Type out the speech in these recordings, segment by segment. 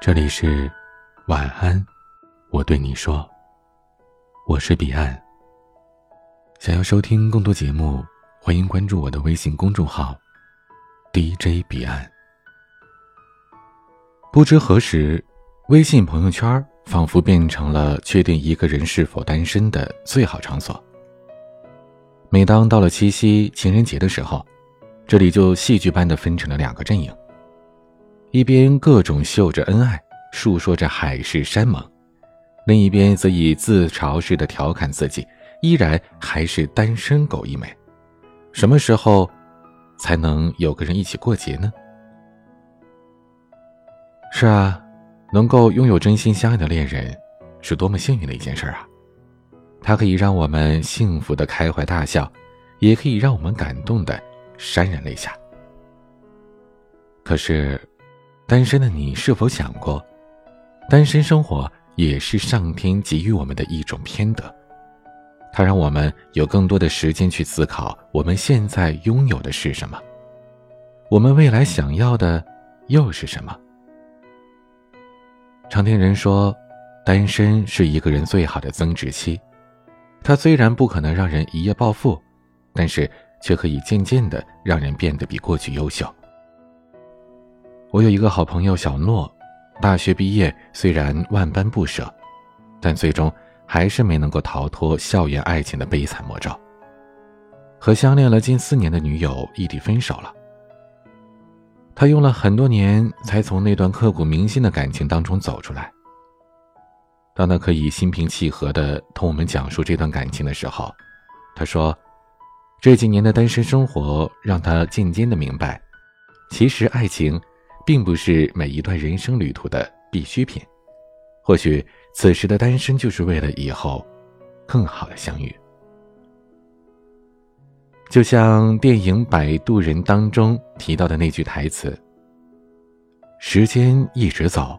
这里是晚安，我对你说，我是彼岸。想要收听更多节目，欢迎关注我的微信公众号 DJ 彼岸。不知何时，微信朋友圈仿佛变成了确定一个人是否单身的最好场所。每当到了七夕、情人节的时候，这里就戏剧般的分成了两个阵营。一边各种秀着恩爱，述说着海誓山盟，另一边则以自嘲似的调侃自己，依然还是单身狗一枚。什么时候才能有个人一起过节呢？是啊，能够拥有真心相爱的恋人，是多么幸运的一件事啊！它可以让我们幸福的开怀大笑，也可以让我们感动的潸然泪下。可是。单身的你是否想过，单身生活也是上天给予我们的一种偏德，它让我们有更多的时间去思考我们现在拥有的是什么，我们未来想要的又是什么？常听人说，单身是一个人最好的增值期，它虽然不可能让人一夜暴富，但是却可以渐渐的让人变得比过去优秀。我有一个好朋友小诺，大学毕业虽然万般不舍，但最终还是没能够逃脱校园爱情的悲惨魔咒，和相恋了近四年的女友异地分手了。他用了很多年才从那段刻骨铭心的感情当中走出来。当他可以心平气和地同我们讲述这段感情的时候，他说：“这几年的单身生活让他渐渐地明白，其实爱情。”并不是每一段人生旅途的必需品，或许此时的单身就是为了以后更好的相遇。就像电影《摆渡人》当中提到的那句台词：“时间一直走，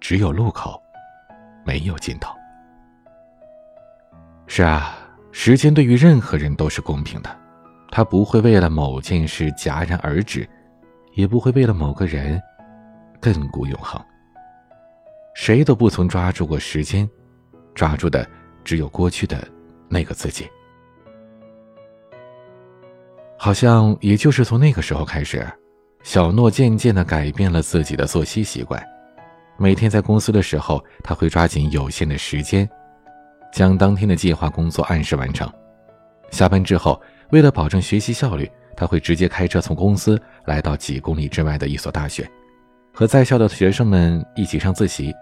只有路口，没有尽头。”是啊，时间对于任何人都是公平的，它不会为了某件事戛然而止。也不会为了某个人亘古永恒。谁都不曾抓住过时间，抓住的只有过去的那个自己。好像也就是从那个时候开始，小诺渐渐的改变了自己的作息习惯。每天在公司的时候，他会抓紧有限的时间，将当天的计划工作按时完成。下班之后，为了保证学习效率。他会直接开车从公司来到几公里之外的一所大学，和在校的学生们一起上自习。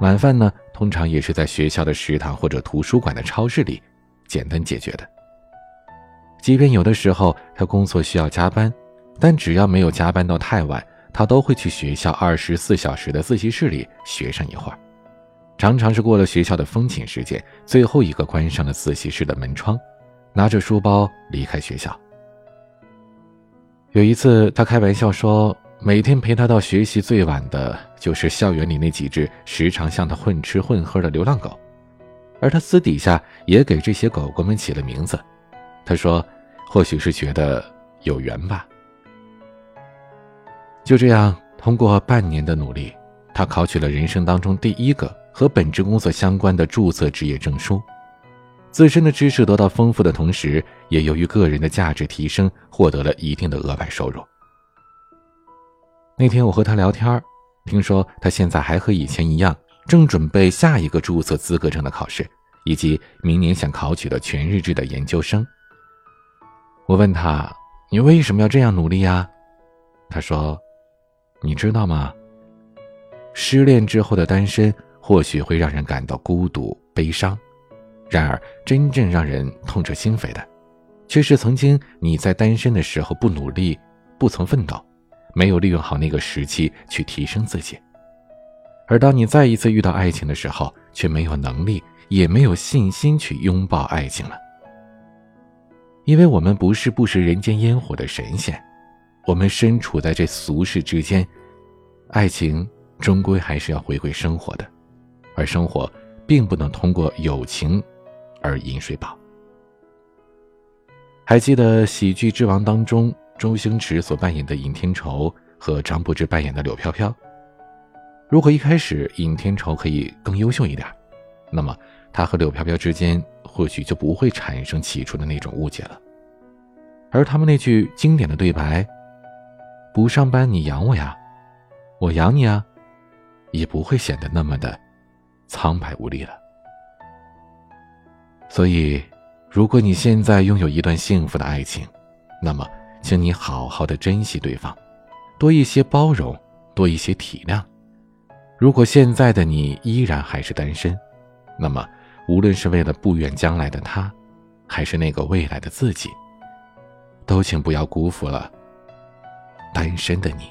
晚饭呢，通常也是在学校的食堂或者图书馆的超市里简单解决的。即便有的时候他工作需要加班，但只要没有加班到太晚，他都会去学校二十四小时的自习室里学上一会儿。常常是过了学校的风寝时间，最后一个关上了自习室的门窗，拿着书包离开学校。有一次，他开玩笑说，每天陪他到学习最晚的，就是校园里那几只时常向他混吃混喝的流浪狗，而他私底下也给这些狗狗们起了名字。他说，或许是觉得有缘吧。就这样，通过半年的努力，他考取了人生当中第一个和本职工作相关的注册职业证书。自身的知识得到丰富的同时，也由于个人的价值提升，获得了一定的额外收入。那天我和他聊天，听说他现在还和以前一样，正准备下一个注册资格证的考试，以及明年想考取的全日制的研究生。我问他：“你为什么要这样努力呀？”他说：“你知道吗？失恋之后的单身，或许会让人感到孤独、悲伤。”然而，真正让人痛彻心扉的，却是曾经你在单身的时候不努力、不曾奋斗，没有利用好那个时期去提升自己。而当你再一次遇到爱情的时候，却没有能力，也没有信心去拥抱爱情了。因为我们不是不食人间烟火的神仙，我们身处在这俗世之间，爱情终归还是要回归生活的，而生活并不能通过友情。而饮水饱。还记得《喜剧之王》当中周星驰所扮演的尹天仇和张柏芝扮演的柳飘飘。如果一开始尹天仇可以更优秀一点，那么他和柳飘飘之间或许就不会产生起初的那种误解了。而他们那句经典的对白：“不上班你养我呀，我养你啊”，也不会显得那么的苍白无力了。所以，如果你现在拥有一段幸福的爱情，那么，请你好好的珍惜对方，多一些包容，多一些体谅。如果现在的你依然还是单身，那么，无论是为了不远将来的他，还是那个未来的自己，都请不要辜负了单身的你。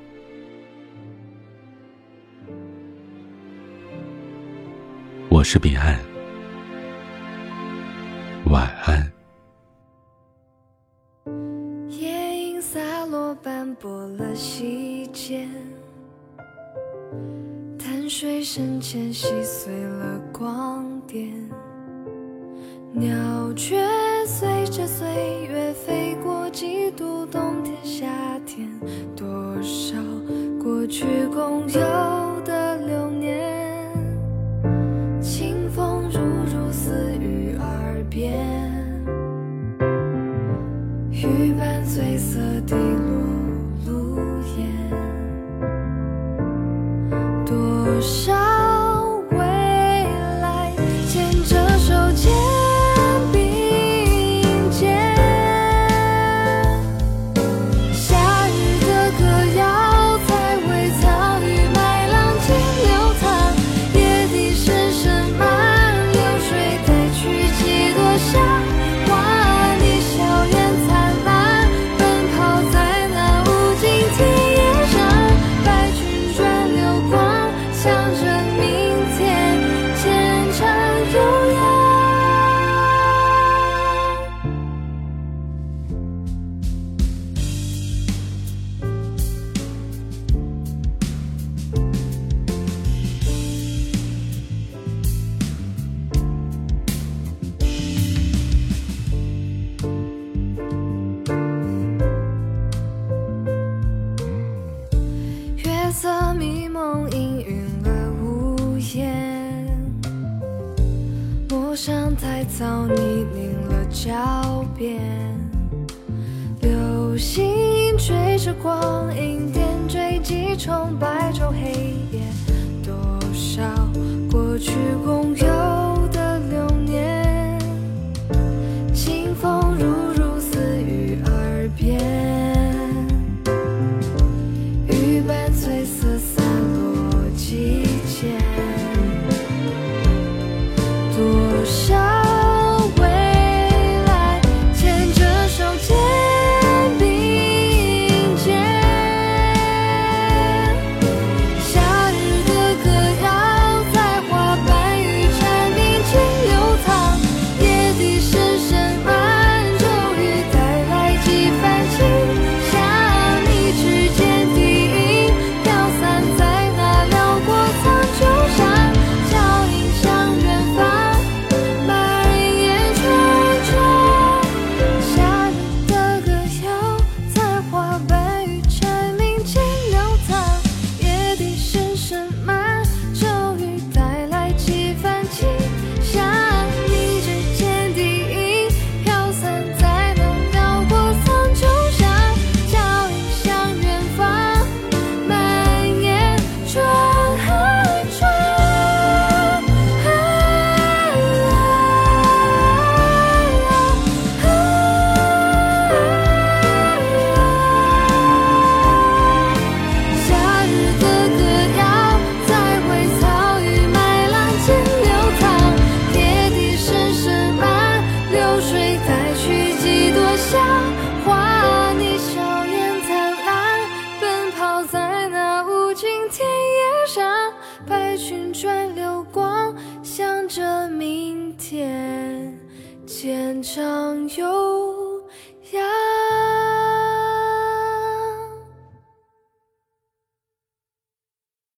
我是彼岸，晚安。夜莺洒落斑驳了溪间，潭水深浅细碎了光点，鸟雀随着岁月飞色迷蒙，氤氲了屋檐。陌上太早，泥泞了脚边。流星追着光影，点缀几重白昼黑夜。多少过去共。